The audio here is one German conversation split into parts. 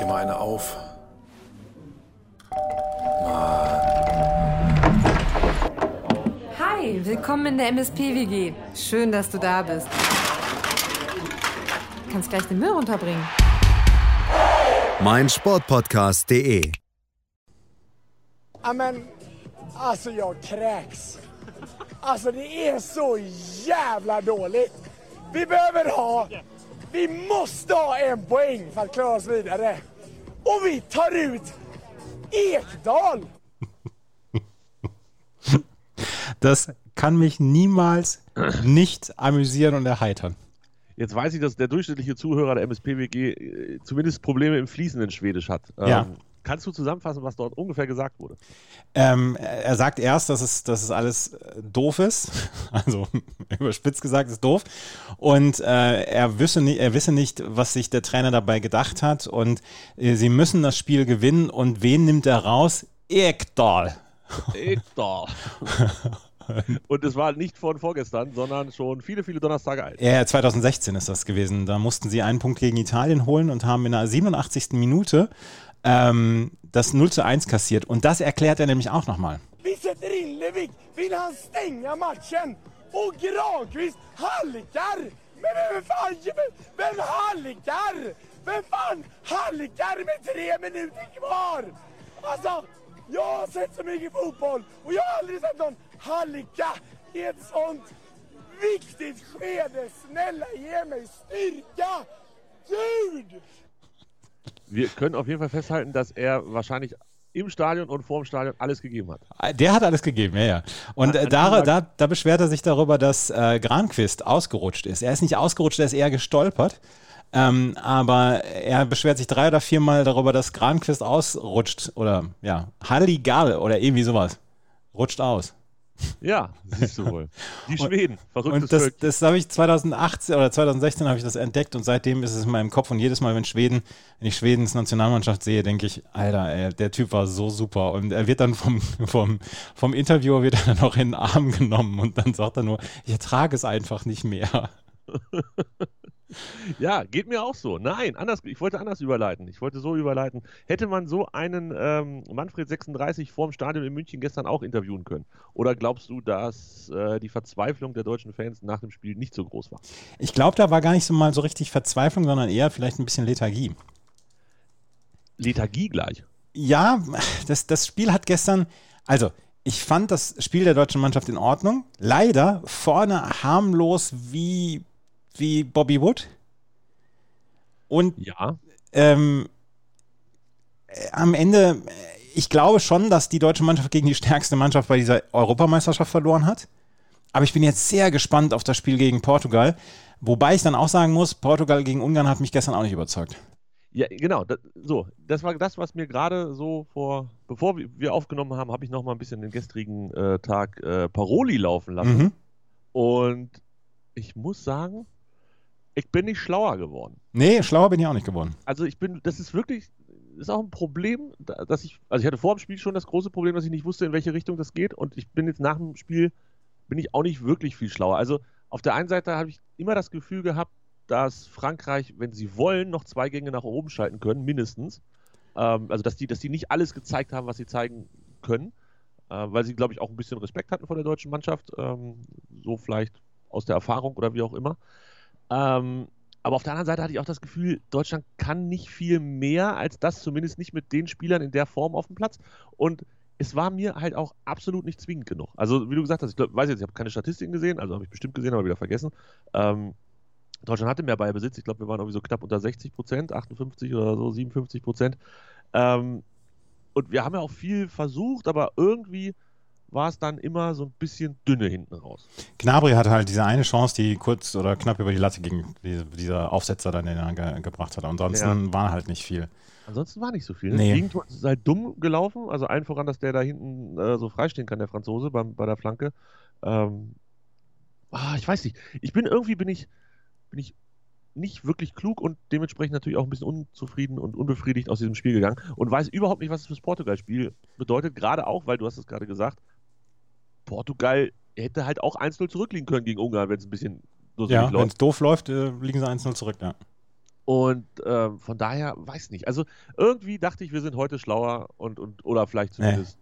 dir mal eine auf. Hi, willkommen in der MSP-WG. Schön, dass du da bist. Du kannst gleich den Müll runterbringen. mein Sportpodcast.de. Ja, men alltså jag kräks. Alltså det är så jävla dåligt. Vi behöver ha, vi måste ha en poäng för att klara oss vidare. Och vi tar ut Ekdal. Das kann mich niemals nicht amüsieren und erheitern. Jetzt weiß ich, dass der durchschnittliche Zuhörer der MSPWG äh, zumindest Probleme im fließenden Schwedisch hat. Ja. Ähm, kannst du zusammenfassen, was dort ungefähr gesagt wurde? Ähm, er sagt erst, dass es, dass es alles äh, doof ist. Also überspitzt gesagt ist doof. Und äh, er, wisse nicht, er wisse nicht, was sich der Trainer dabei gedacht hat. Und äh, sie müssen das Spiel gewinnen. Und wen nimmt er raus? Ekdal. Ekdal. Und es war nicht von vorgestern, sondern schon viele, viele Donnerstage alt. Ja, 2016 ist das gewesen. Da mussten sie einen Punkt gegen Italien holen und haben in der 87. Minute ähm, das 0 zu 1 kassiert. Und das erklärt er nämlich auch nochmal. Vi sätter in Levik. Vill han stänga matchen? Och Granqvist halkar. Men vem fan, vem halkar? Vem fan halkar med tre minuter kvar? Alltså, jag har sett så mycket fotboll och jag har aldrig sett någon halka i ett sånt viktigt skede. Snälla ge mig styrka! Gud! Wir können auf jeden Fall festhalten, dass er wahrscheinlich im Stadion und vor dem Stadion alles gegeben hat. Der hat alles gegeben, ja, ja. Und Ja, äh, da, da, da beschwert er sich darüber, dass äh, Granquist ausgerutscht ist. Er ist nicht ausgerutscht, er ist eher gestolpert. Ähm, aber er beschwert sich drei oder viermal darüber, dass Granquist ausrutscht. Oder ja, Halligal oder irgendwie sowas. Rutscht aus. Ja, siehst du wohl. Die Schweden, verrücktes Und das, das habe ich 2018 oder 2016 habe ich das entdeckt und seitdem ist es in meinem Kopf und jedes Mal, wenn Schweden, wenn ich Schwedens Nationalmannschaft sehe, denke ich, Alter, ey, der Typ war so super und er wird dann vom, vom, vom Interviewer wird er dann auch in den Arm genommen und dann sagt er nur, ich ertrage es einfach nicht mehr. Ja, geht mir auch so. Nein, anders, ich wollte anders überleiten. Ich wollte so überleiten. Hätte man so einen ähm, Manfred 36 vorm Stadion in München gestern auch interviewen können? Oder glaubst du, dass äh, die Verzweiflung der deutschen Fans nach dem Spiel nicht so groß war? Ich glaube, da war gar nicht so mal so richtig Verzweiflung, sondern eher vielleicht ein bisschen Lethargie. Lethargie gleich. Ja, das, das Spiel hat gestern, also ich fand das Spiel der deutschen Mannschaft in Ordnung. Leider vorne harmlos wie, wie Bobby Wood. Und Ja. ähm, äh, am Ende, ich glaube schon, dass die deutsche Mannschaft gegen die stärkste Mannschaft bei dieser Europameisterschaft verloren hat. Aber ich bin jetzt sehr gespannt auf das Spiel gegen Portugal. Wobei ich dann auch sagen muss, Portugal gegen Ungarn hat mich gestern auch nicht überzeugt. Ja, genau. Das, so, das war das, was mir gerade so vor, bevor wir- wir aufgenommen haben, habe ich noch mal ein bisschen den gestrigen äh, Tag äh, Paroli laufen lassen. Mhm. Und ich muss sagen, ich bin nicht schlauer geworden. Nee, schlauer bin ich auch nicht geworden. Also ich bin, das ist wirklich, ist auch ein Problem, da- dass ich, also ich hatte vor dem Spiel schon das große Problem, dass ich nicht wusste, in welche Richtung das geht. Und ich bin jetzt nach dem Spiel, bin ich auch nicht wirklich viel schlauer. Also auf der einen Seite habe ich immer das Gefühl gehabt, dass Frankreich, wenn sie wollen, noch zwei Gänge nach oben schalten können, mindestens. Ähm, also dass die, dass die nicht alles gezeigt haben, was sie zeigen können, äh, weil sie, glaube ich, auch ein bisschen Respekt hatten vor der deutschen Mannschaft. Ähm, so vielleicht aus der Erfahrung oder wie auch immer. Ähm, aber auf der anderen Seite hatte ich auch das Gefühl, Deutschland kann nicht viel mehr als das, zumindest nicht mit den Spielern in der Form auf dem Platz. Und es war mir halt auch absolut nicht zwingend genug. Also, wie du gesagt hast, ich glaub, weiß jetzt, ich habe keine Statistiken gesehen, also habe ich bestimmt gesehen, aber wieder vergessen. Ähm, Deutschland hatte mehr Ballbesitz. Ich glaube, wir waren irgendwie so knapp unter 60 Prozent, 58 oder so, 57 Prozent. Ähm, und wir haben ja auch viel versucht, aber irgendwie war es dann immer so ein bisschen dünne hinten raus. Gnabry hatte halt diese eine Chance, die kurz oder knapp über die Latte ging, die, dieser Aufsetzer dann, den er ge gebracht hat. Ansonsten war halt nicht viel. Ansonsten war nicht so viel. Ne? Nee. Das Gegentor ist halt dumm gelaufen. Also allen voran, dass der da hinten äh, so freistehen kann, der Franzose beim, bei der Flanke. Ähm, ah, ich weiß nicht. Ich bin irgendwie bin ich, bin ich nicht wirklich klug und dementsprechend natürlich auch ein bisschen unzufrieden und unbefriedigt aus diesem Spiel gegangen und weiß überhaupt nicht, was es fürs Portugal-Spiel bedeutet. Gerade auch, weil du hast es gerade gesagt, Portugal hätte halt auch 1-0 zurückliegen können gegen Ungarn, wenn es ein bisschen so Ja, läuft. wenn es doof läuft, äh, liegen sie 1-0 zurück, ja. Und äh, von daher, weiß nicht. Also irgendwie dachte ich, wir sind heute schlauer und, und oder vielleicht zumindest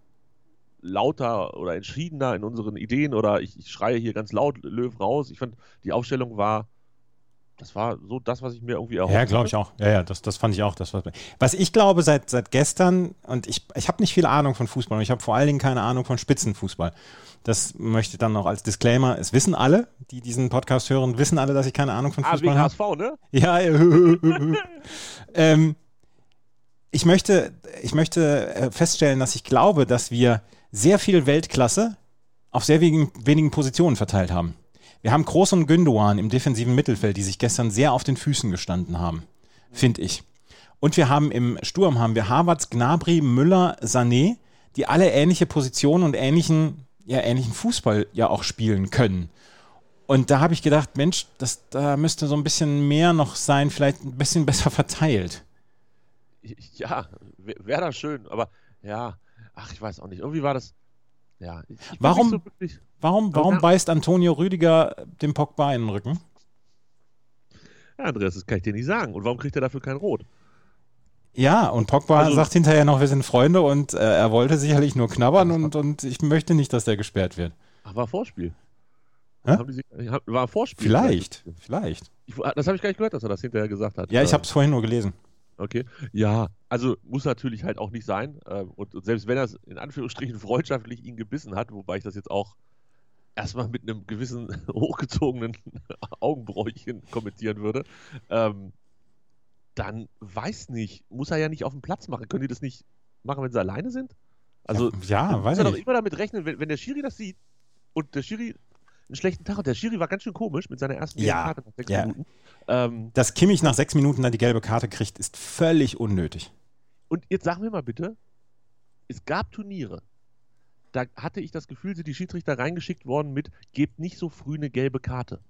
nee. lauter oder entschiedener in unseren Ideen oder ich, ich schreie hier ganz laut Löw raus. Ich fand, die Aufstellung war das war so das, was ich mir irgendwie erhofft Ja, glaube ich auch. Ja, ja, das, das fand ich auch. Das, was, was ich glaube seit, seit gestern, und ich, ich habe nicht viel Ahnung von Fußball und ich habe vor allen Dingen keine Ahnung von Spitzenfußball. Das möchte ich dann noch als Disclaimer. Es wissen alle, die diesen Podcast hören, wissen alle, dass ich keine Ahnung von ah, Fußball habe. HSV, ne? Ja, ähm, ich möchte, ich möchte äh, feststellen, dass ich glaube, dass wir sehr viel Weltklasse auf sehr wenigen, wenigen Positionen verteilt haben. Wir haben Groß und Gündogan im defensiven Mittelfeld, die sich gestern sehr auf den Füßen gestanden haben, finde ich. Und wir haben im Sturm haben wir Havertz, Gnabry, Müller, Sané, die alle ähnliche Positionen und ähnlichen, ja, ähnlichen Fußball ja auch spielen können. Und da habe ich gedacht, Mensch, das, da müsste so ein bisschen mehr noch sein, vielleicht ein bisschen besser verteilt. Ja, wäre das schön, aber ja, ach, ich weiß auch nicht. Irgendwie war das, ja. warum, so warum, warum beißt Antonio Rüdiger dem Pogba in den Rücken? Ja, Andreas, das kann ich dir nicht sagen. Und warum kriegt er dafür kein Rot? Ja, und Pogba also, sagt hinterher noch, wir sind Freunde und äh, er wollte sicherlich nur knabbern und, und ich möchte nicht, dass der gesperrt wird. Ach, war Vorspiel. Sich, war Vorspiel. Vielleicht, vielleicht. Ich, das habe ich gar nicht gehört, dass er das hinterher gesagt hat. Ja, ich habe es vorhin nur gelesen. Okay. Ja, also muss natürlich halt auch nicht sein. Ähm, und, und selbst wenn er es in Anführungsstrichen freundschaftlich ihn gebissen hat, wobei ich das jetzt auch erstmal mit einem gewissen hochgezogenen Augenbräuchchen kommentieren würde, ähm, dann weiß nicht, muss er ja nicht auf dem Platz machen. Können die das nicht machen, wenn sie alleine sind? Also, ja, ja weiß ich. Muss er doch immer damit rechnen, wenn, wenn der Schiri das sieht und der Schiri einen schlechten Tag hat. Der Schiri war ganz schön komisch mit seiner ersten ja, Karte nach sechs ja. Minuten. Ähm, Dass Kimmich nach sechs Minuten dann die gelbe Karte kriegt, ist völlig unnötig. Und jetzt sagen wir mal bitte, es gab Turniere, da hatte ich das Gefühl, sind die Schiedsrichter reingeschickt worden mit, gebt nicht so früh eine gelbe Karte.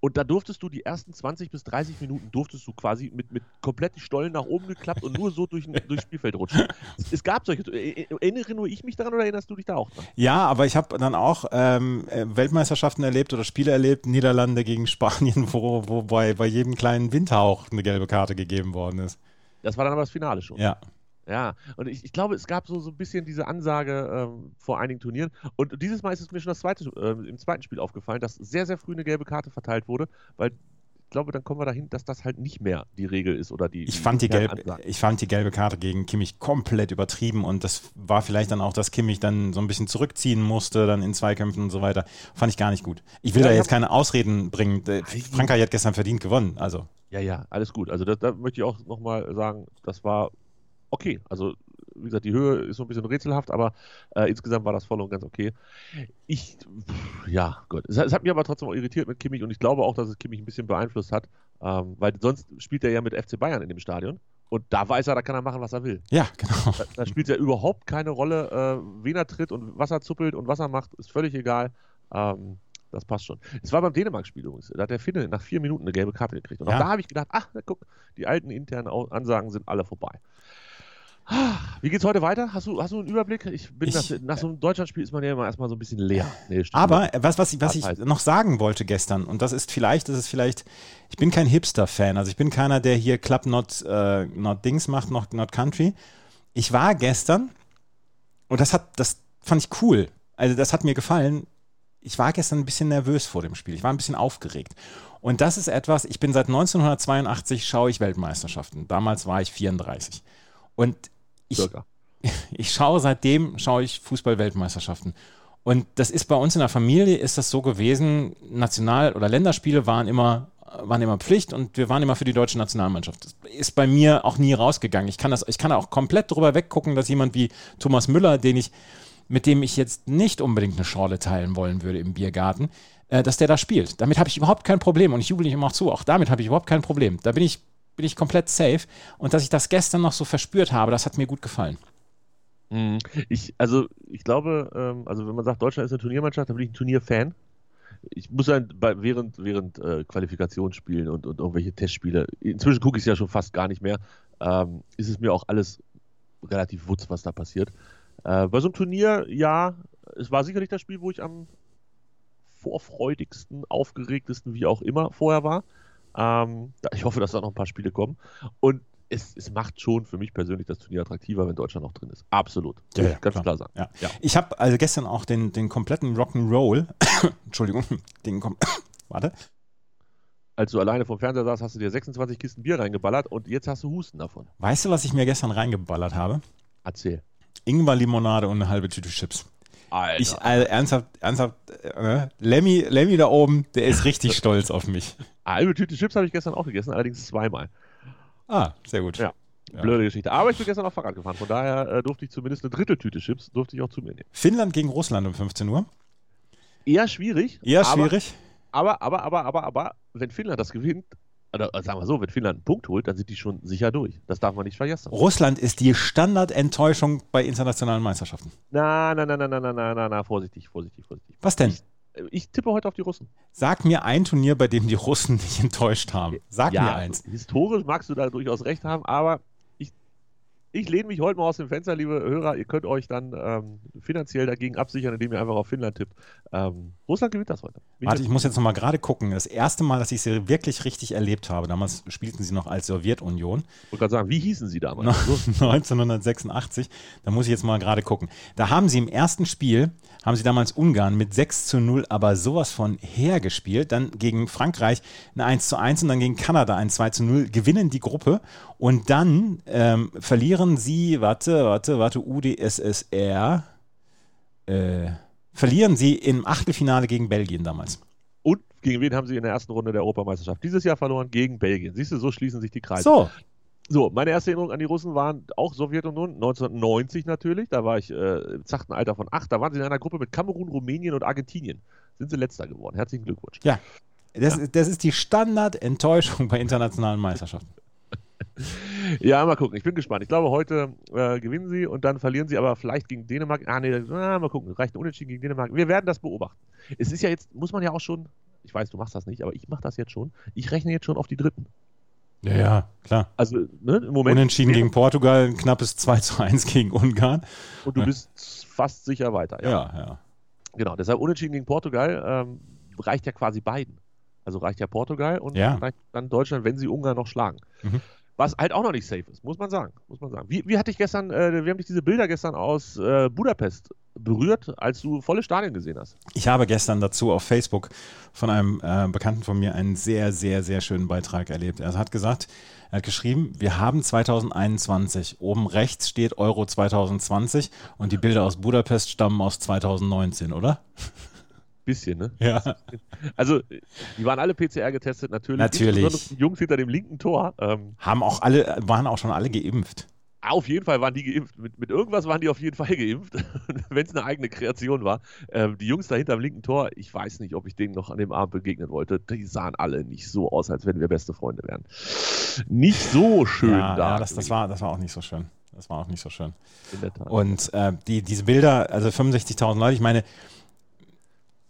Und da durftest du die ersten 20 bis 30 Minuten durftest du quasi mit, mit komplett die Stollen nach oben geklappt und nur so durch, durchs Spielfeld rutschen. Es, gab solche. Äh, äh, erinnere nur ich mich daran oder erinnerst du dich da auch dran? Ja, aber ich habe dann auch ähm, äh, Weltmeisterschaften erlebt oder Spiele erlebt, Niederlande gegen Spanien, wo, wo bei, bei jedem kleinen Windhauch eine gelbe Karte gegeben worden ist. Das war dann aber das Finale schon. Ja. Ja, und ich, ich glaube, es gab so, so ein bisschen diese Ansage ähm, vor einigen Turnieren. Und dieses Mal ist es mir schon das zweite, äh, im zweiten Spiel aufgefallen, dass sehr, sehr früh eine gelbe Karte verteilt wurde, weil ich glaube, dann kommen wir dahin, dass das halt nicht mehr die Regel ist oder die. Ich, die fand, die gelb, ich fand die gelbe Karte gegen Kimmich komplett übertrieben und das war vielleicht dann auch, dass Kimmich dann so ein bisschen zurückziehen musste, dann in Zweikämpfen und so weiter. Fand ich gar nicht gut. Ich will ja, da jetzt keine Ausreden bringen. Frankreich hat gestern verdient gewonnen, also. Ja, ja, alles gut. Also da, da möchte ich auch nochmal sagen, das war okay. Also wie gesagt, die Höhe ist so ein bisschen rätselhaft, aber äh, insgesamt war das voll und ganz okay. Ich, ja, gut. Es, es, hat mich aber trotzdem auch irritiert mit Kimmich und ich glaube auch, dass es Kimmich ein bisschen beeinflusst hat, ähm, weil sonst spielt er ja mit FC Bayern in dem Stadion. Und da weiß er, da kann er machen, was er will. Ja, genau. Da, da spielt ja überhaupt keine Rolle, äh, wen er tritt und was er zuppelt und was er macht, ist völlig egal. Ähm, das passt schon. Es war beim Dänemark-Spiel übrigens. Da hat der Finne nach vier Minuten eine gelbe Karte gekriegt. Und auch da habe ich gedacht, ach, guck, die alten internen Ansagen sind alle vorbei. Wie geht's heute weiter? Hast du, hast du einen Überblick? Ich bin ich, nach, nach, so einem Deutschlandspiel ist man ja immer erstmal so ein bisschen leer. Nee, aber was, was, ich, was ich noch sagen wollte gestern, und das ist vielleicht, das ist vielleicht, ich bin kein Hipster-Fan, also ich bin keiner, der hier Club Not, uh, not Dings macht, not, not Country. Ich war gestern, und das hat, das fand ich cool. Also das hat mir gefallen. Ich war gestern ein bisschen nervös vor dem Spiel. Ich war ein bisschen aufgeregt. Und das ist etwas, ich bin seit 1982 schaue ich Weltmeisterschaften. Damals war ich 34. Und ich, ich schaue seitdem, schaue ich Fußball-Weltmeisterschaften. Und das ist bei uns in der Familie ist das so gewesen, National- oder Länderspiele waren immer, waren immer Pflicht und wir waren immer für die deutsche Nationalmannschaft. Das ist bei mir auch nie rausgegangen. Ich kann das, ich kann auch komplett drüber weggucken, dass jemand wie Thomas Müller, den ich, mit dem ich jetzt nicht unbedingt eine Schorle teilen wollen würde im Biergarten, äh, dass der da spielt. Damit habe ich überhaupt kein Problem und ich jubel ihm auch zu. Auch damit habe ich überhaupt kein Problem. Da bin ich bin ich komplett safe. Und dass ich das gestern noch so verspürt habe, das hat mir gut gefallen. Mhm. Ich, also, ich glaube, ähm, also wenn man sagt, Deutschland ist eine Turniermannschaft, dann bin ich ein Turnierfan. Ich muss dann bei, während, während äh, Qualifikationsspielen und, und irgendwelche Testspiele, inzwischen gucke ich es ja schon fast gar nicht mehr, ähm, ist es mir auch alles relativ wutz, was da passiert. Äh, bei so einem Turnier, ja, es war sicherlich das Spiel, wo ich am vorfreudigsten, aufgeregtesten, wie auch immer, vorher war. Ähm, ich hoffe, dass da noch ein paar Spiele kommen. Und es, es, macht schon für mich persönlich das Turnier attraktiver, wenn Deutschland noch drin ist. Absolut. Ja, ja, ganz klar. klar, sagen. Ja. Ich habe also gestern auch den, den kompletten Rock'n'Roll, Entschuldigung, den kom warte. Als du alleine vom Fernseher saßt, hast du dir 26 Kisten Bier reingeballert und jetzt hast du Husten davon. Weißt du, was ich mir gestern reingeballert habe? Erzähl. Ingwer-Limonade und eine halbe Tüte Chips. Alter. Ich, also, ernsthaft, ernsthaft, äh, Lemmy, Lemmy da oben, der ist richtig stolz auf mich. Halbe Tüte Chips habe ich gestern auch gegessen, allerdings zweimal. Ah, sehr gut. Ja. Ja. Blöde Geschichte. Aber ich bin gestern auch Fahrrad gefahren, von daher äh, durfte ich zumindest eine Dritteltüte Chips, durfte ich auch zu mir nehmen. Finnland gegen Russland um 15 Uhr. Eher schwierig. Eher aber, schwierig. Aber, aber, aber, aber, aber, wenn Finnland das gewinnt, oder äh, sagen wir so, wenn Finnland einen Punkt holt, dann sind die schon sicher durch. Das darf man nicht vergessen. Russland ist die Standardenttäuschung bei internationalen Meisterschaften. Na, na, na, na, na, na, na, na, na, vorsichtig, vorsichtig, vorsichtig. Was denn? Ich, äh, ich tippe heute auf die Russen. Sag mir ein Turnier, bei dem die Russen dich enttäuscht haben. Sag ja, mir eins. Historisch magst du da durchaus recht haben, aber ich, ich lehne mich heute mal aus dem Fenster, liebe Hörer. Ihr könnt euch dann ähm, finanziell dagegen absichern, indem ihr einfach auf Finnland tippt. Ähm, Russland gewinnt das heute. Bin Warte, ich muss jetzt noch mal gerade gucken. Das erste Mal, dass ich sie wirklich richtig erlebt habe, damals spielten sie noch als Sowjetunion, Ich wollte gerade sagen, wie hießen sie damals? No- 1986, da muss ich jetzt mal gerade gucken. Da haben sie im ersten Spiel, haben sie damals Ungarn mit 6 zu 0 aber sowas von hergespielt. Dann gegen Frankreich ein 1 zu 1 und dann gegen Kanada ein 2 zu 0, gewinnen die Gruppe und dann ähm, verlieren sie, warte, warte, warte, UdSSR, äh, verlieren sie im Achtelfinale gegen Belgien damals. Und gegen wen haben sie in der ersten Runde der Europameisterschaft dieses Jahr verloren? Gegen Belgien. Siehst du, so schließen sich die Kreise. So, So, meine erste Erinnerung an die Russen waren auch Sowjetunion, 1990 natürlich. Da war ich äh, im zachten Alter von acht. Da waren sie in einer Gruppe mit Kamerun, Rumänien und Argentinien. Sind sie letzter geworden. Herzlichen Glückwunsch. ja. Das, das ist die Standardenttäuschung bei internationalen Meisterschaften. Ja, mal gucken. Ich bin gespannt. Ich glaube, heute äh, gewinnen sie und dann verlieren sie aber vielleicht gegen Dänemark. Ah, nee, ah, mal gucken. Reicht ein Unentschieden gegen Dänemark. Wir werden das beobachten. Es ist ja jetzt, muss man ja auch schon, ich weiß, du machst das nicht, aber ich mache das jetzt schon. Ich rechne jetzt schon auf die Dritten. Ja, ja, klar. Also, ne, im Moment. Unentschieden gegen Portugal, ein knappes 2 zu 1 gegen Ungarn. Und du bist fast sicher weiter. Ja, ja. Genau, deshalb Unentschieden gegen Portugal ähm, reicht ja quasi beiden. Also reicht ja Portugal und Ja. reicht dann Deutschland, wenn sie Ungarn noch schlagen. Mhm. Was halt auch noch nicht safe ist, muss man sagen. Muss man sagen. Wie, wie hatte ich gestern, äh, wir haben dich diese Bilder gestern aus äh, Budapest berührt, als du volle Stadien gesehen hast. Ich habe gestern dazu auf Facebook von einem äh, Bekannten von mir einen sehr, sehr, sehr schönen Beitrag erlebt. Er hat gesagt, er hat geschrieben, wir haben 2021. Oben rechts steht Euro 2020 und die Bilder aus Budapest stammen aus 2019, oder? Bisschen, ne? Ja. Also, die waren alle PCR getestet, natürlich. Natürlich. Die Jungs hinter dem linken Tor. Ähm, Haben auch alle, waren auch schon alle geimpft. Auf jeden Fall waren die geimpft. Mit, mit irgendwas waren die auf jeden Fall geimpft, wenn es eine eigene Kreation war. Ähm, die Jungs da hinterm linken Tor, ich weiß nicht, ob ich denen noch an dem Abend begegnen wollte. Die sahen alle nicht so aus, als wenn wir beste Freunde wären. Nicht so schön ja, da. ja das, das, war, das war auch nicht so schön. Das war auch nicht so schön. Und äh, die, diese Bilder, also 65.000 Leute, ich meine,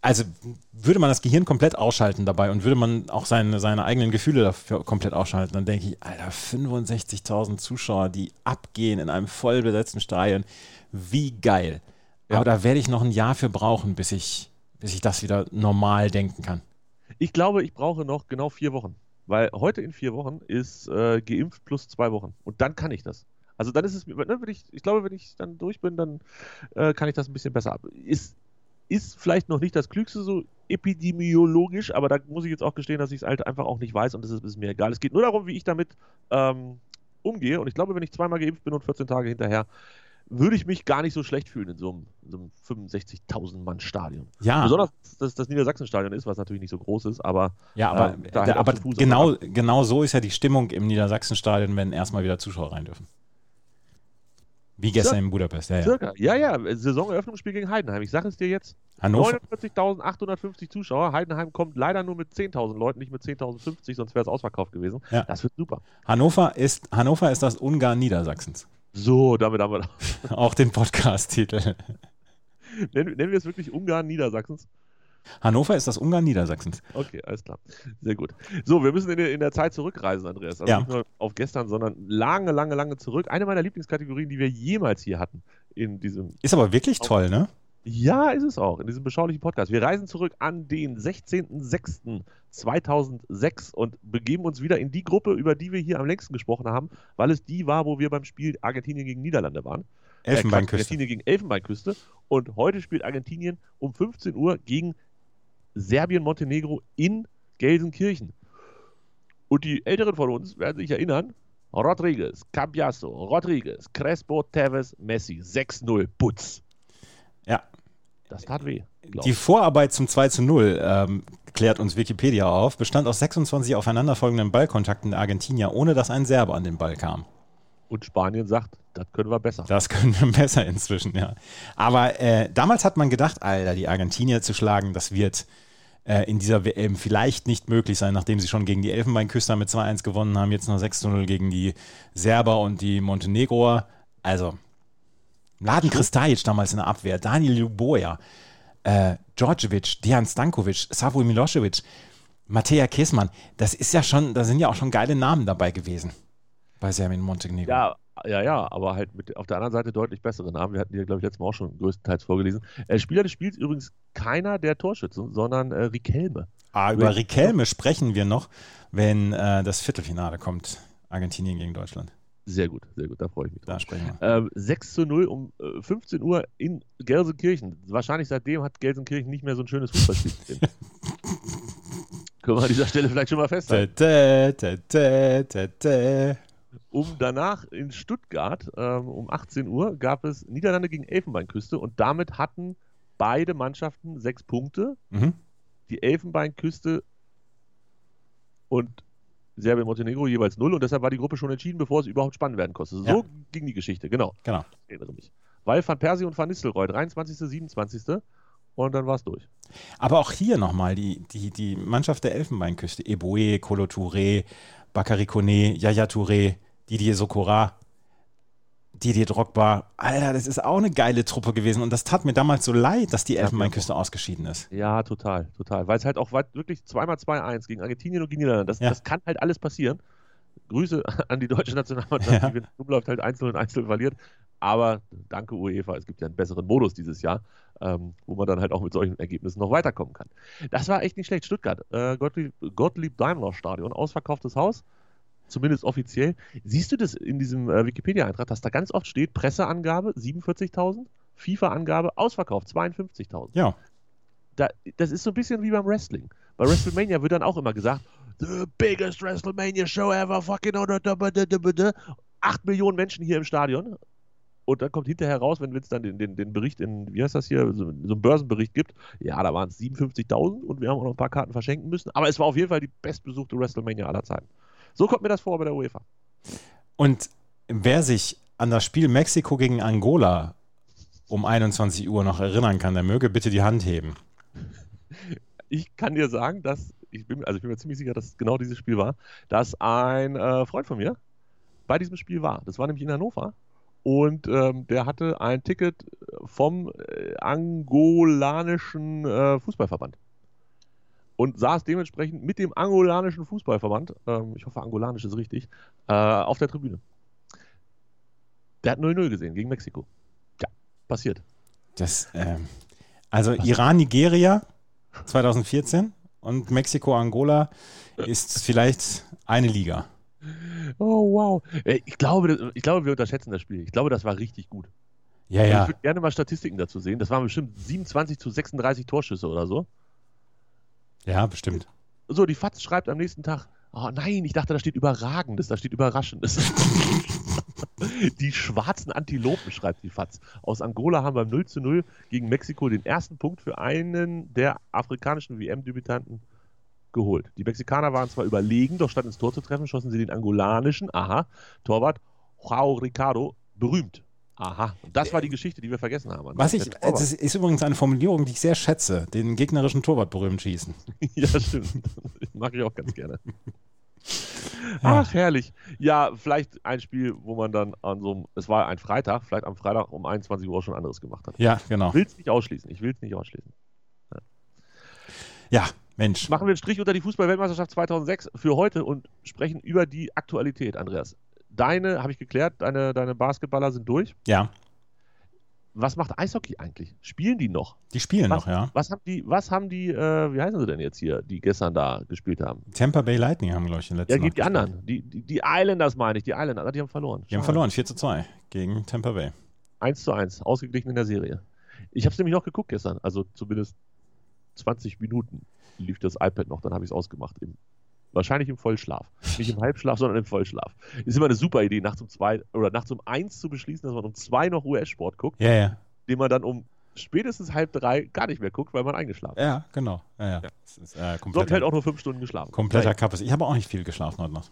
also würde man das Gehirn komplett ausschalten dabei und würde man auch seine, seine eigenen Gefühle dafür komplett ausschalten, dann denke ich, Alter, 65.000 Zuschauer, die abgehen in einem voll besetzten Stadion, wie geil. Ja. Aber da werde ich noch ein Jahr für brauchen, bis ich, bis ich das wieder normal denken kann. Ich glaube, ich brauche noch genau vier Wochen. Weil heute in vier Wochen ist äh, geimpft plus zwei Wochen. Und dann kann ich das. Also dann ist es, ne, wenn ich, ich glaube, wenn ich dann durch bin, dann äh, kann ich das ein bisschen besser ab. Ist, ist vielleicht noch nicht das Klügste so epidemiologisch, aber da muss ich jetzt auch gestehen, dass ich es halt einfach auch nicht weiß und es ist, mir egal. Es geht nur darum, wie ich damit ähm, umgehe. Und ich glaube, wenn ich zweimal geimpft bin und 14 Tage hinterher, würde ich mich gar nicht so schlecht fühlen in so einem, in so einem 65.000 Mann Stadion. Ja, Besonders, dass das Niedersachsen-Stadion ist, was natürlich nicht so groß ist, aber ja aber, ähm, da halt aber genau, genau so ist ja die Stimmung im Niedersachsenstadion, wenn erstmal wieder Zuschauer rein dürfen. Wie gestern in Budapest, ja, ja. Circa. Ja, ja, Saisoneröffnungsspiel gegen Heidenheim. Ich sage es dir jetzt. Hannover, 49.850 Zuschauer. Heidenheim kommt leider nur mit 10.000 Leuten, nicht mit 10.050, sonst wäre es ausverkauft gewesen. Ja. Das wird super. Hannover ist, Hannover ist das Ungarn Niedersachsens. So, damit haben wir Auch den Podcast-Titel. nennen, nennen wir es wirklich Ungarn Niedersachsens. Hannover ist das Ungarn Niedersachsens. Okay, alles klar. Sehr gut. So, wir müssen in der, in der Zeit zurückreisen, Andreas. Also Ja. nicht nur auf gestern, sondern lange, lange, lange zurück. Eine meiner Lieblingskategorien, die wir jemals hier hatten in diesem Ist aber wirklich toll, ne? Ja, ist es auch, in diesem beschaulichen Podcast. Wir reisen zurück an den 16.06.2006 und begeben uns wieder in die Gruppe, über die wir hier am längsten gesprochen haben, weil es die war, wo wir beim Spiel Argentinien gegen Niederlande waren. Elfenbeinküste. Äh, Argentinien gegen Elfenbeinküste. Und heute spielt Argentinien um 15 Uhr gegen Serbien-Montenegro in Gelsenkirchen. Und die Älteren von uns werden sich erinnern, Rodriguez, Cambiasso, Rodriguez, Crespo, Tevez, Messi, 6-0, Putz. Ja. Das tat weh. glaub Die. Vorarbeit zum 2 zu 0, ähm, klärt uns Wikipedia auf, bestand aus 26 aufeinanderfolgenden Ballkontakten der Argentinier, ohne dass ein Serbe an den Ball kam. Und Spanien sagt, das können wir besser. Das können wir besser inzwischen, ja. Aber äh, damals hat man gedacht, Alter, die Argentinier zu schlagen, das wird äh, in dieser WM vielleicht nicht möglich sein, nachdem sie schon gegen die Elfenbeinküster mit 2-1 gewonnen haben, jetzt noch 6-0 gegen die Serber und die Montenegroer. Also, Laden Kristajic damals in der Abwehr, Daniel Luboja, äh, Djordjevic, Dejan Stankovic, Savo Milosevic, Mateja Kesman, das ist ja schon, da sind ja auch schon geile Namen dabei gewesen bei Serbien Montenegro. Ja, ja, ja, aber halt mit auf der anderen Seite deutlich bessere Namen. Wir hatten die ja, glaube ich, letztes Mal auch schon größtenteils vorgelesen. Äh, Spieler des Spiels übrigens keiner der Torschützen, sondern äh, Riquelme. Ah, über Riquelme sprechen wir noch, wenn äh, das Viertelfinale kommt. Argentinien gegen Deutschland. Sehr gut, sehr gut, da freue ich mich drauf. Da sprechen wir. Ähm, 6 zu 0 um äh, 15 Uhr in Gelsenkirchen. Wahrscheinlich seitdem hat Gelsenkirchen nicht mehr so ein schönes Fußballspiel. gesehen. Können wir an dieser Stelle vielleicht schon mal festhalten. Tä, tä, tä. Um danach in Stuttgart ähm, um 18 Uhr gab es Niederlande gegen Elfenbeinküste und damit hatten beide Mannschaften sechs Punkte. Mhm. Die Elfenbeinküste und Serbien-Montenegro jeweils null und deshalb war die Gruppe schon entschieden, bevor es überhaupt spannend werden konnte. So Ja. ging die Geschichte, genau. Genau. Ich erinnere mich. Weil Van Persie und Van Nistelrooy, 23., 27. und dann war es durch. Aber auch hier nochmal die, die, die Mannschaft der Elfenbeinküste. Eboe, Kolo Touré, Bakary Kone, Yaya Touré, Didier Sokora, Didier Drogba. Alter, das ist auch eine geile Truppe gewesen. Und das tat mir damals so leid, dass die Elfenbeinküste ausgeschieden ist. Ja, total, total. Weil es halt auch wirklich zweimal 2-1 gegen Argentinien und gegen Niederlande. Das, Ja. das kann halt alles passieren. Grüße an die deutsche Nationalmannschaft, Ja. die wenn es umläuft, halt einzeln und einzeln verliert. Aber danke UEFA, es gibt ja einen besseren Modus dieses Jahr, ähm, wo man dann halt auch mit solchen Ergebnissen noch weiterkommen kann. Das war echt nicht schlecht. Stuttgart, äh, Gottlieb, Gottlieb Daimler Stadion, ausverkauftes Haus, zumindest offiziell. Siehst du das in diesem äh, Wikipedia-Eintrag, dass da ganz oft steht, Presseangabe 47.000, FIFA-Angabe ausverkauft 52.000 Ja. da, das ist so ein bisschen wie beim Wrestling. Bei WrestleMania wird dann auch immer gesagt, the biggest WrestleMania show ever, fucking on the- the- the- the- the- acht Millionen Menschen hier im Stadion. Und dann kommt hinterher raus, wenn es dann den, den, den Bericht in, wie heißt das hier, so, so einen Börsenbericht gibt, ja, da waren es 57.000 und wir haben auch noch ein paar Karten verschenken müssen. Aber es war auf jeden Fall die bestbesuchte WrestleMania aller Zeiten. So kommt mir das vor bei der UEFA. Und wer sich an das Spiel Mexiko gegen Angola um 21 Uhr noch erinnern kann, der möge bitte die Hand heben. Ich kann dir sagen, dass, ich bin, also ich bin mir ziemlich sicher, dass es genau dieses Spiel war, dass ein äh, Freund von mir bei diesem Spiel war. Das war nämlich in Hannover. Und ähm, der hatte ein Ticket vom äh, angolanischen äh, Fußballverband. Und saß dementsprechend mit dem angolanischen Fußballverband, ähm, ich hoffe, angolanisch ist richtig, äh, auf der Tribüne. Der hat 0-0 gesehen gegen Mexiko. Ja, passiert. Das, ähm, also Iran, Nigeria 2014 und Mexiko, Angola ist vielleicht eine Liga. Oh, wow. Äh, Ich glaube, ich glaube, wir unterschätzen das Spiel. Ich glaube, das war richtig gut. Ja, Also ja. Ich würde gerne mal Statistiken dazu sehen. Das waren bestimmt 27 zu 36 Torschüsse oder so. Ja, bestimmt. So, die FAZ schreibt am nächsten Tag, oh nein, ich dachte, da steht Überragendes, da steht Überraschendes. die schwarzen Antilopen, schreibt die FAZ. Aus Angola haben beim 0 zu 0 gegen Mexiko den ersten Punkt für einen der afrikanischen WM-Debütanten geholt. Die Mexikaner waren zwar überlegen, doch statt ins Tor zu treffen, schossen sie den angolanischen, aha, Torwart Joao Ricardo berühmt. Aha, und das war die Geschichte, die wir vergessen haben. Was ich, das ist übrigens eine Formulierung, die ich sehr schätze, den gegnerischen Torwart berühmt schießen. Ja, stimmt. Mag ich auch ganz gerne. Ach, herrlich. Ja, vielleicht ein Spiel, wo man dann an so einem, es war ein Freitag, vielleicht am Freitag um 21 Uhr schon anderes gemacht hat. Ja, genau. Ich will es nicht ausschließen. Ich will es nicht ausschließen. Ja, Mensch. Machen wir einen Strich unter die Fußball-Weltmeisterschaft 2006 für heute und sprechen über die Aktualität, Andreas. Deine, habe ich geklärt, deine, deine Basketballer sind durch. Ja, was macht Eishockey eigentlich? Spielen die noch? Die spielen Was, noch, ja. was haben die, was haben die, äh, wie heißen sie denn jetzt hier, die gestern da gespielt haben? Tampa Bay Lightning haben, glaube ich, in der Ja, letzten gibt die gespielt. anderen. Die, die, die Islanders meine ich, die Islanders, die haben verloren. Die haben verloren, 4 zu 2 gegen Tampa Bay. 1 zu 1, ausgeglichen in der Serie. Ich habe es nämlich noch geguckt gestern, also zumindest 20 Minuten lief das iPad noch, dann habe ich es ausgemacht. Im, wahrscheinlich im Vollschlaf. Nicht im Halbschlaf, sondern im Vollschlaf. Ist immer eine super Idee, nachts um zwei oder nachts um eins zu beschließen, dass man um zwei noch US-Sport guckt, Ja, ja. den man dann um spätestens halb drei gar nicht mehr guckt, weil man eingeschlafen ist. Ja, genau. Ja, ja. Ja. Ist, äh, So ich halt auch nur fünf Stunden geschlafen. kompletter Kappes. Ich habe auch nicht viel geschlafen heute Nacht.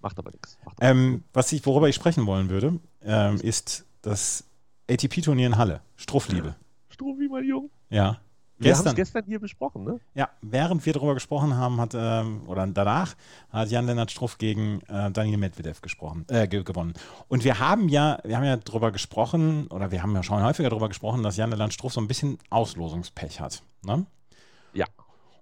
Macht aber nichts. Ähm, was ich, worüber ich sprechen wollen würde, ähm, ist das ATP-Turnier in Halle. Struffliebe. Struffi, mein Junge. Ja. Wir haben es Gestern, hier besprochen, ne? ja, während wir darüber gesprochen haben, hat, ähm, oder danach, hat Jan-Lennart Struff gegen äh, Daniel Medvedev gesprochen, äh, ge gewonnen. Und wir haben ja, wir haben ja darüber gesprochen, oder wir haben ja schon häufiger darüber gesprochen, dass Jan-Lennart Struff so ein bisschen Auslosungspech hat. Ne? Ja.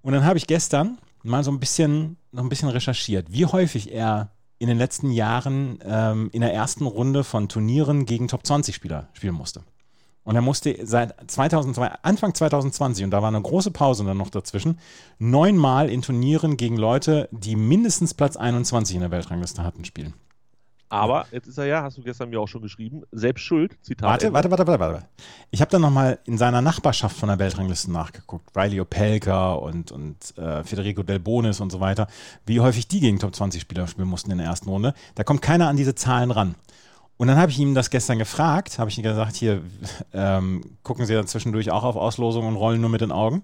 Und dann habe ich gestern mal so ein bisschen, noch ein bisschen recherchiert, wie häufig er in den letzten Jahren ähm, in der ersten Runde von Turnieren gegen Top-20-Spieler spielen musste. Und er musste seit 2002, Anfang 2020, und da war eine große Pause dann noch dazwischen, neunmal in Turnieren gegen Leute, die mindestens Platz 21 in der Weltrangliste hatten, spielen. Aber jetzt ist er ja, hast du gestern mir auch schon geschrieben, selbst schuld, Zitat. Warte, warte, warte, warte, warte. Ich habe dann nochmal in seiner Nachbarschaft von der Weltrangliste nachgeguckt. Riley Opelka und, und äh, Federico Del Bonis und so weiter. Wie häufig die gegen Top-20-Spieler spielen mussten in der ersten Runde. Da kommt keiner an diese Zahlen ran. Und dann habe ich ihm das gestern gefragt, habe ich ihm gesagt, hier, ähm, gucken Sie dann zwischendurch auch auf Auslosung und rollen nur mit den Augen?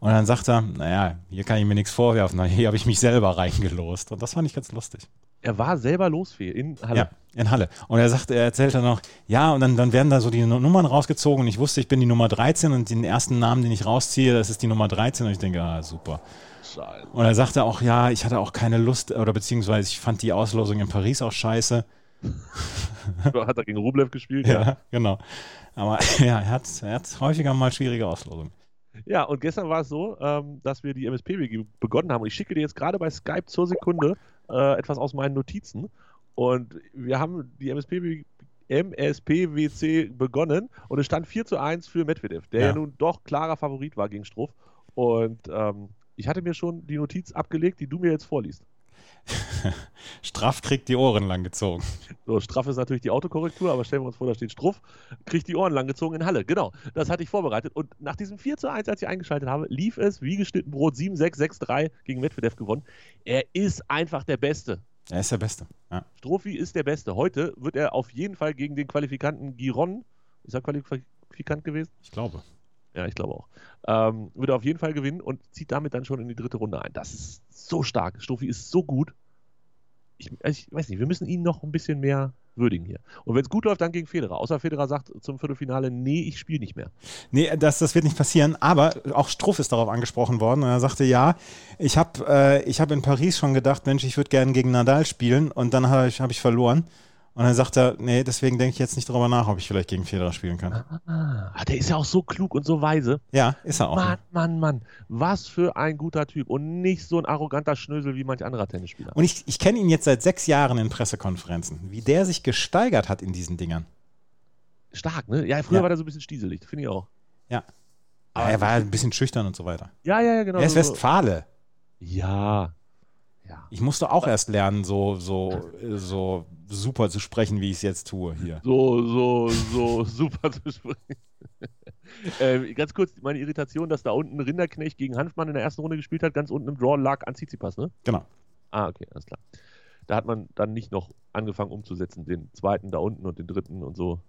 Und dann sagt er, naja, hier kann ich mir nichts vorwerfen, hier habe ich mich selber reingelost. Und das fand ich ganz lustig. Er war selber losfähig in Halle. Ja, in Halle. Und er sagt, er erzählt dann noch, ja, und dann, dann werden da so die Nu- Nummern rausgezogen und ich wusste, ich bin die Nummer 13 und den ersten Namen, den ich rausziehe, das ist die Nummer 13 und ich denke, ah, super. Scheiße. Und er sagte auch, ja, ich hatte auch keine Lust oder beziehungsweise ich fand die Auslosung in Paris auch scheiße. Hat er gegen Rublev gespielt? Ja, genau. Aber ja, er hat, er hat häufiger mal schwierige Auslosungen. Ja, und gestern war es so, ähm, dass wir die MSPWG begonnen haben. Und ich schicke dir jetzt gerade bei Skype zur Sekunde äh, etwas aus meinen Notizen. Und wir haben die MSPWG MSPWC begonnen und es stand 4 zu 1 für Medvedev, der ja, Ja. nun doch klarer Favorit war gegen Struff. Und ähm, ich hatte mir schon die Notiz abgelegt, die du mir jetzt vorliest. Straff kriegt die Ohren lang gezogen. So, straff ist natürlich die Autokorrektur, aber stellen wir uns vor, da steht Struff, kriegt die Ohren langgezogen in Halle. Genau, das hatte ich vorbereitet. Und nach diesem 4 zu 1, als ich eingeschaltet habe, lief es wie geschnitten Brot 7-6, 6-3 gegen Medvedev gewonnen. Er ist einfach der Beste. Er ist der Beste. Ja. Strophi ist der Beste. Heute wird er auf jeden Fall gegen den Qualifikanten Giron, ist er Qualifikant gewesen? Ich glaube. Ja, ich glaube auch. Ähm, wird er auf jeden Fall gewinnen und zieht damit dann schon in die dritte Runde ein. Das ist so stark. Strophi ist so gut. Ich, ich weiß nicht, wir müssen ihn noch ein bisschen mehr würdigen hier. Und wenn es gut läuft, dann gegen Federer. Außer Federer sagt zum Viertelfinale, nee, ich spiele nicht mehr. Nee, das, das wird nicht passieren, aber auch Struff ist darauf angesprochen worden und er sagte, ja, ich habe äh, hab in Paris schon gedacht, Mensch, ich würde gerne gegen Nadal spielen und dann habe ich, hab ich verloren. Und dann sagt er, nee, deswegen denke ich jetzt nicht darüber nach, ob ich vielleicht gegen Federer spielen kann. Ah, der ist ja auch so klug und so weise. Ja, ist er auch. Mann, Mann, Mann. Was für ein guter Typ. Und nicht so ein arroganter Schnösel wie manch anderer Tennisspieler. Und ich, ich kenne ihn jetzt seit sechs Jahren in Pressekonferenzen, wie der sich gesteigert hat in diesen Dingern. Stark, ne? Ja, früher Ja. war der so ein bisschen stieselig, finde ich auch. Ja. Aber er war ein bisschen schüchtern und so weiter. Ja, ja, ja, genau. er ist so- Westfale. Ja. Ja. Ich musste auch erst lernen, so, so, so super zu sprechen, wie ich es jetzt tue hier. So, so, so super zu sprechen. ähm, ganz kurz, meine Irritation, dass da unten Rinderknecht gegen Hanfmann in der ersten Runde gespielt hat, ganz unten im Draw lag an Tsitsipas, ne? Genau. Ah, okay, alles klar. Da hat man dann nicht noch angefangen umzusetzen, den zweiten da unten und den dritten und so.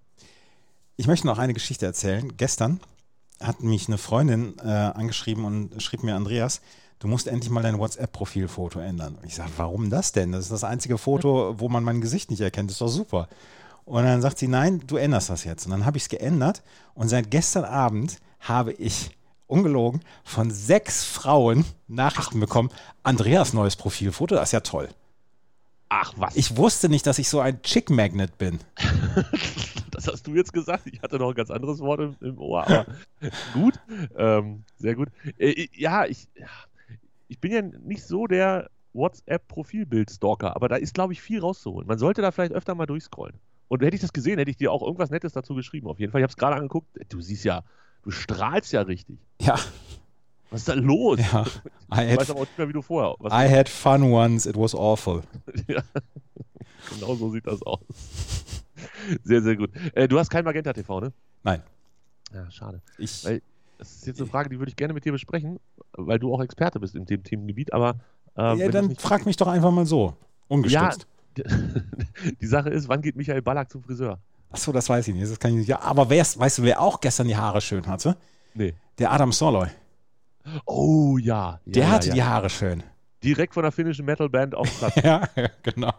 Ich möchte noch eine Geschichte erzählen. Gestern hat mich eine Freundin äh, angeschrieben und schrieb mir, Andreas, du musst endlich mal dein WhatsApp-Profilfoto ändern. Und ich sage, warum das denn? Das ist das einzige Foto, wo man mein Gesicht nicht erkennt. Das ist doch super. Und dann sagt sie, nein, du änderst das jetzt. Und dann habe ich es geändert. Und seit gestern Abend habe ich, ungelogen, von sechs Frauen Nachrichten bekommen, Andreas neues Profilfoto, das ist ja toll. Ach, was? Ich wusste nicht, dass ich so ein Chick-Magnet bin. das hast du jetzt gesagt. Ich hatte noch ein ganz anderes Wort im, im Ohr, aber gut. Ähm, sehr gut. Äh, ja, ich, ich bin ja nicht so der WhatsApp-Profilbild-Stalker, aber da ist, glaube ich, viel rauszuholen. Man sollte da vielleicht öfter mal durchscrollen. Und hätte ich das gesehen, hätte ich dir auch irgendwas Nettes dazu geschrieben. Auf jeden Fall. Ich habe es gerade angeguckt. Du siehst ja, du strahlst ja richtig. Ja. Was ist da los? ja. I, Ich had, weiß aber auch nicht mehr, wie du vorher. I had fun once, it was awful. ja. Genau so sieht das aus. Sehr, sehr gut. Äh, du hast kein Magenta TV, ne? Nein. Ja, schade. Ich, Weil- Das ist jetzt eine Frage, die würde ich gerne mit dir besprechen, weil du auch Experte bist in dem Themengebiet, aber. Äh, ja, dann frag mich doch einfach mal so. Ungestützt. Die Sache ist, wann geht Michael Ballack zum Friseur? Achso, das weiß ich nicht. Das kann ich nicht. Ja, aber weißt du, wer auch gestern die Haare schön hatte? Nee. Der Adam Soloy. Oh ja. ja Der ja, hatte ja. die Haare schön. Direkt von der finnischen Metalband auf Platz. ja, genau.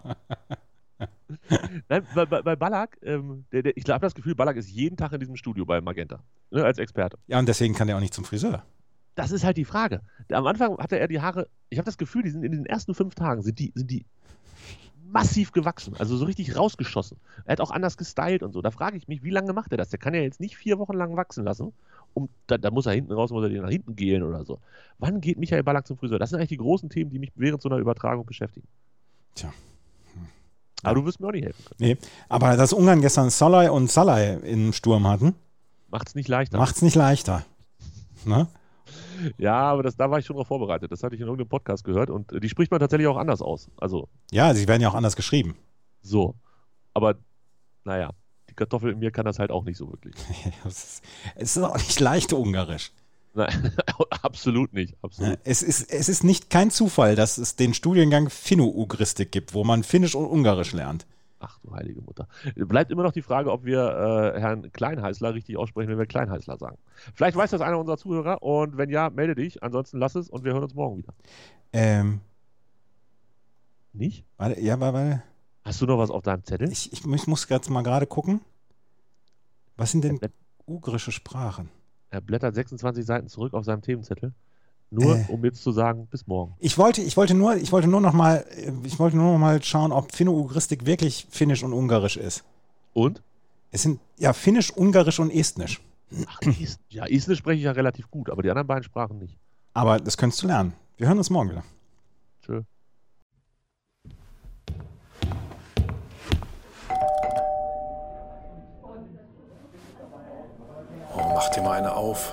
Nein, bei, bei, bei Ballack, ähm, der, der, ich habe das Gefühl, Ballack ist jeden Tag in diesem Studio bei Magenta. Ne, als Experte. Ja, und deswegen kann der auch nicht zum Friseur. Das ist halt die Frage. Am Anfang hatte er die Haare, ich habe das Gefühl, die sind in den ersten fünf Tagen sind die, sind die massiv gewachsen, also so richtig rausgeschossen. Er hat auch anders gestylt und so. Da frage ich mich, wie lange macht er das? Der kann ja jetzt nicht vier Wochen lang wachsen lassen. Um, da, da muss er hinten raus, muss er den nach hinten gehen oder so. Wann geht Michael Ballack zum Friseur? Das sind eigentlich die großen Themen, die mich während so einer Übertragung beschäftigen. Tja. Aber du wirst mir auch nicht helfen können. Nee, aber dass Ungarn gestern Soloy und Salai im Sturm hatten, Macht's nicht leichter. macht es nicht leichter. Ne? Ja, aber das, da war ich schon drauf vorbereitet. Das hatte ich in irgendeinem Podcast gehört und äh, die spricht man tatsächlich auch anders aus. Also Ja, sie werden ja auch anders geschrieben. so. Aber naja, die Kartoffel in mir kann das halt auch nicht so wirklich. Es ist, es ist auch nicht leicht ungarisch. Nein, absolut nicht. Absolut. Es ist, es ist nicht kein Zufall, dass es den Studiengang Finno-Ugristik gibt, wo man Finnisch und Ungarisch lernt. Ach du heilige Mutter. Bleibt immer noch die Frage, ob wir äh, Herrn Kleinheißler richtig aussprechen, wenn wir Kleinheißler sagen. Vielleicht weiß das einer unserer Zuhörer und wenn ja, melde dich. Ansonsten lass es und wir hören uns morgen wieder. Ähm, Nicht? warte, ja, warte, Hast du noch was auf deinem Zettel? ich, ich, muss- muss jetzt mal gerade gucken. Was sind denn ugrische Sprachen? Er blättert 26 Seiten zurück auf seinem Themenzettel. Nur Äh. um jetzt zu sagen, bis morgen. Ich wollte, ich wollte nur, ich wollte nur noch mal, ich wollte nur noch mal schauen, ob Finno-Ugristik wirklich Finnisch und Ungarisch ist. Und? Es sind ja Finnisch, Ungarisch und Estnisch. Ach, Est ja, Estnisch spreche ich ja relativ gut, aber die anderen beiden Sprachen nicht. Aber das könntest du lernen. Wir hören uns morgen wieder. Tschö. Oh, mach dir mal eine auf.